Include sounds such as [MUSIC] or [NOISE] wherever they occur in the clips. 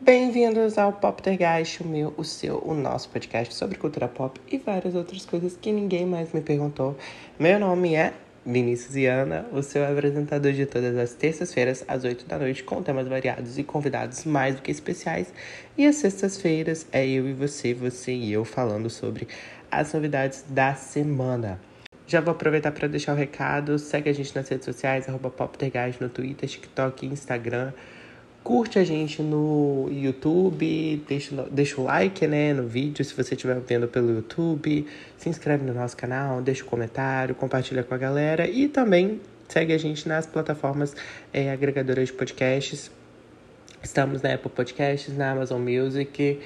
Bem-vindos ao Poptergeist, o meu, o seu, o nosso podcast sobre cultura pop e várias outras coisas que ninguém mais me perguntou. Meu nome é Vinícius Iana, o seu apresentador de todas as terças-feiras às 8 da noite, com temas variados e convidados mais do que especiais. E às sextas-feiras é eu e você, você e eu falando sobre as novidades da semana. Já vou aproveitar para deixar o recado. Segue a gente nas redes sociais, arroba Poptergeist no Twitter, TikTok e Instagram. Curte a gente no YouTube, deixa, deixa o like né, no vídeo se você estiver vendo pelo YouTube. Se inscreve no nosso canal, deixa o um comentário, compartilha com a galera. E também segue a gente nas plataformas é, agregadoras de podcasts. Estamos na Apple Podcasts, na Amazon Music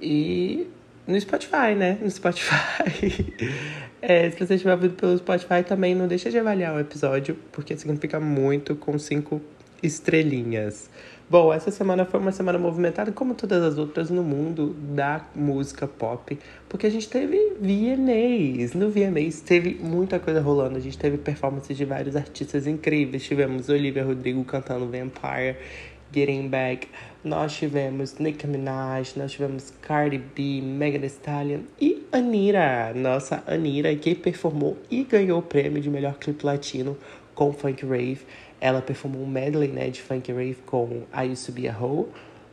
e no Spotify, né? No Spotify. [LAUGHS] é, se você estiver ouvindo pelo Spotify, também não deixa de avaliar o episódio, porque significa muito com cinco estrelinhas. Bom, essa semana foi uma semana movimentada, como todas as outras no mundo da música pop, porque a gente teve VMAs. No VMAs teve muita coisa rolando, a gente teve performances de vários artistas incríveis. Tivemos Olivia Rodrigo cantando Vampire, Getting Back. Nós tivemos Nicki Minaj, nós tivemos Cardi B, Megan Thee Stallion e Anira, nossa Anira, que performou e ganhou o prêmio de melhor clipe latino com Funk Rave. Ela performou um medley né, de funk rave com I Used To Be A Hoe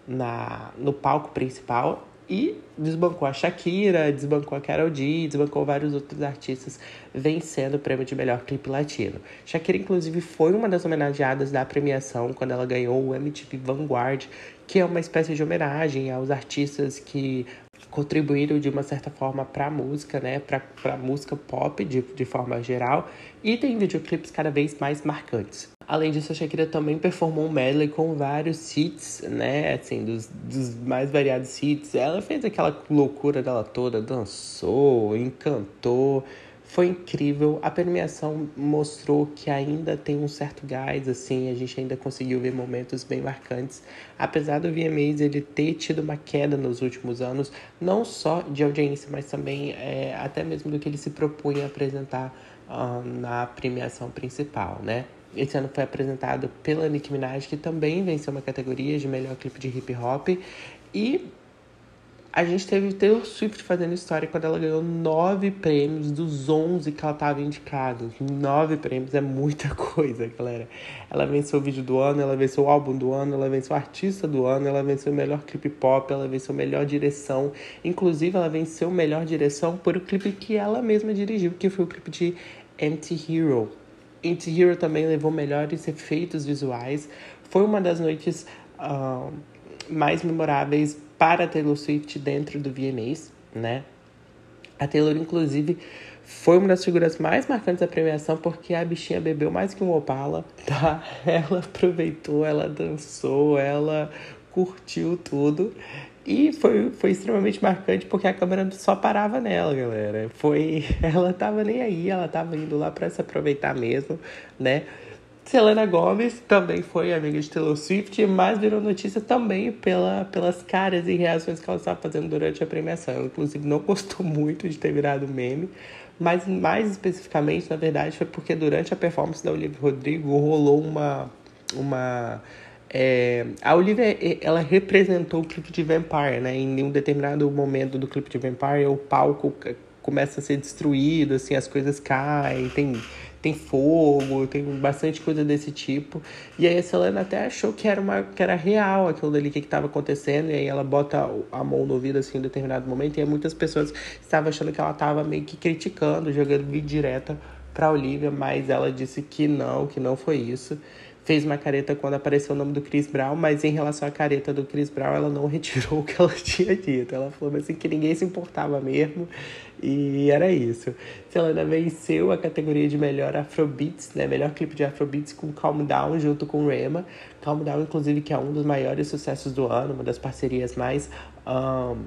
na, no palco principal e desbancou a Shakira, desbancou a Carol G, desbancou vários outros artistas, vencendo o prêmio de melhor clipe latino. Shakira, inclusive, foi uma das homenageadas da premiação quando ela ganhou o MTV Vanguard, que é uma espécie de homenagem aos artistas que contribuíram de uma certa forma para a música, né, para a música pop de, de forma geral, e tem videoclipes cada vez mais marcantes. Além disso, a Shakira também performou um medley com vários hits, né? Assim, dos, dos mais variados hits. Ela fez aquela loucura dela toda, dançou, encantou. Foi incrível. A premiação mostrou que ainda tem um certo gás, assim, a gente ainda conseguiu ver momentos bem marcantes. Apesar do VMAs ele ter tido uma queda nos últimos anos, não só de audiência, mas também é, até mesmo do que ele se propunha a apresentar uh, na premiação principal, né? Esse ano foi apresentado pela Nicki Minaj, que também venceu uma categoria de melhor clipe de hip hop. E a gente teve Taylor Swift fazendo história quando ela ganhou nove prêmios dos onze que ela estava indicada. Nove prêmios é muita [LAUGHS] coisa, galera. Ela venceu o vídeo do ano, ela venceu o álbum do ano, ela venceu o artista do ano, ela venceu o melhor clipe pop, ela venceu a melhor direção. Inclusive, ela venceu melhor direção por o clipe que ela mesma dirigiu, que foi o clipe de Anti-Hero, Anti-Hero também levou melhores efeitos visuais. Foi uma das noites uh, mais memoráveis para Taylor Swift dentro do VMAs, né? A Taylor, inclusive, foi uma das figuras mais marcantes da premiação porque a bichinha bebeu mais que um Opala, tá? [LAUGHS] Ela aproveitou, ela dançou, ela curtiu tudo. E foi, foi extremamente marcante porque a câmera só parava nela, galera. Foi, [LAUGHS] ela tava nem aí, ela tava indo lá para se aproveitar mesmo, né? Selena Gomez também foi amiga de Taylor Swift, mas virou notícia também pela, pelas caras e reações que ela estava fazendo durante a premiação. Inclusive, não [LAUGHS] gostou muito de ter virado meme, mas mais especificamente, na verdade, foi porque durante a performance da Olivia Rodrigo rolou uma, uma é, a Olivia, ela representou o clipe de Vampire, né? Em um determinado momento do clipe de Vampire, o palco começa a ser destruído, assim, as coisas caem, tem, tem fogo, tem bastante coisa desse tipo. E aí a Selena até achou que era, uma, que era real aquilo dali que estava acontecendo, e aí ela bota a mão no ouvido, assim, em determinado momento, e aí muitas pessoas estavam achando que ela estava meio que criticando, jogando vídeo direta pra Olivia, mas ela disse que não, que não foi isso fez uma careta quando apareceu o nome do Chris Brown, mas em relação à careta do Chris Brown, ela não [LAUGHS] retirou o que ela tinha dito. Ela falou assim que ninguém se importava mesmo e era isso. Selena venceu a categoria de melhor Afrobeats, né? Melhor clipe de Afrobeats com Calm Down junto com Rema. Calm Down, inclusive, que é um dos maiores sucessos do ano, uma das parcerias mais um,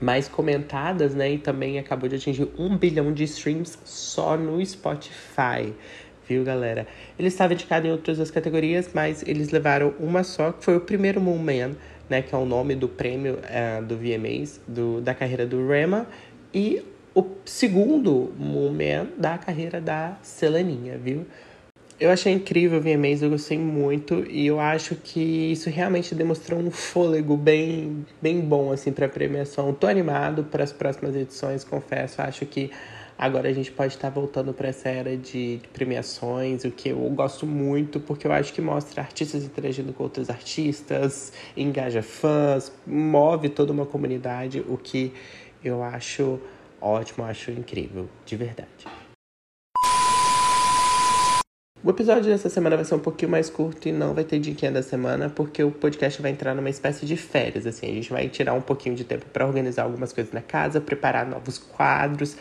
mais comentadas, né? E também acabou de atingir um bilhão de streams só no Spotify viu, galera? Ele estava indicado em outras duas categorias, mas eles levaram uma só, que foi o primeiro Moon Man, né? Que é o nome do prêmio uh, do VMAs, do, da carreira do Rema. E o segundo momento da carreira da Seleninha, viu? Eu achei incrível o VMAs, eu gostei muito e eu acho que isso realmente demonstrou um fôlego bem, bem bom assim para premiação. Tô animado para as próximas edições, confesso. Acho que agora a gente pode estar voltando para essa era de, premiações, o que eu gosto muito, porque eu acho que mostra artistas interagindo com outros artistas, engaja fãs, move toda uma comunidade, o que eu acho ótimo, acho incrível, de verdade. O episódio dessa semana vai ser um pouquinho mais curto e não vai ter diquinha da semana, porque o podcast vai entrar numa espécie de férias, assim. A gente vai tirar um pouquinho de tempo para organizar algumas coisas na casa, preparar novos quadros,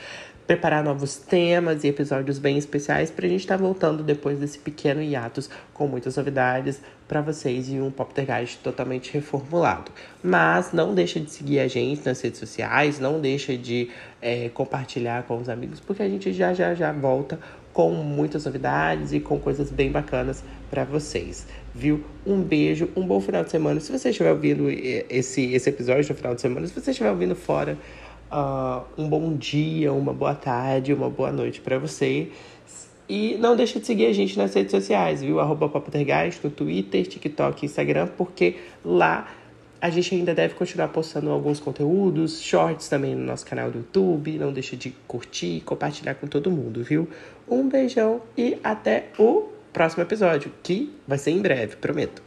preparar novos temas e episódios bem especiais para a gente estar tá voltando depois desse pequeno hiatus com muitas novidades para vocês e um Poptergeist totalmente reformulado. Mas não deixa de seguir a gente nas redes sociais, não deixa de é, compartilhar com os amigos, porque a gente já já já volta com muitas novidades e com coisas bem bacanas para vocês, viu? Um beijo, um bom final de semana. Se você estiver ouvindo esse, esse episódio no final de semana, se você estiver ouvindo fora, uh, um bom dia, uma boa tarde, uma boa noite para você. E não deixe de seguir a gente nas redes sociais, viu? Arroba no Twitter, TikTok, Instagram, porque lá a gente ainda deve continuar postando alguns conteúdos, shorts também no nosso canal do YouTube. Não deixa de curtir e compartilhar com todo mundo, viu? Um beijão e até o próximo episódio, que vai ser em breve, prometo.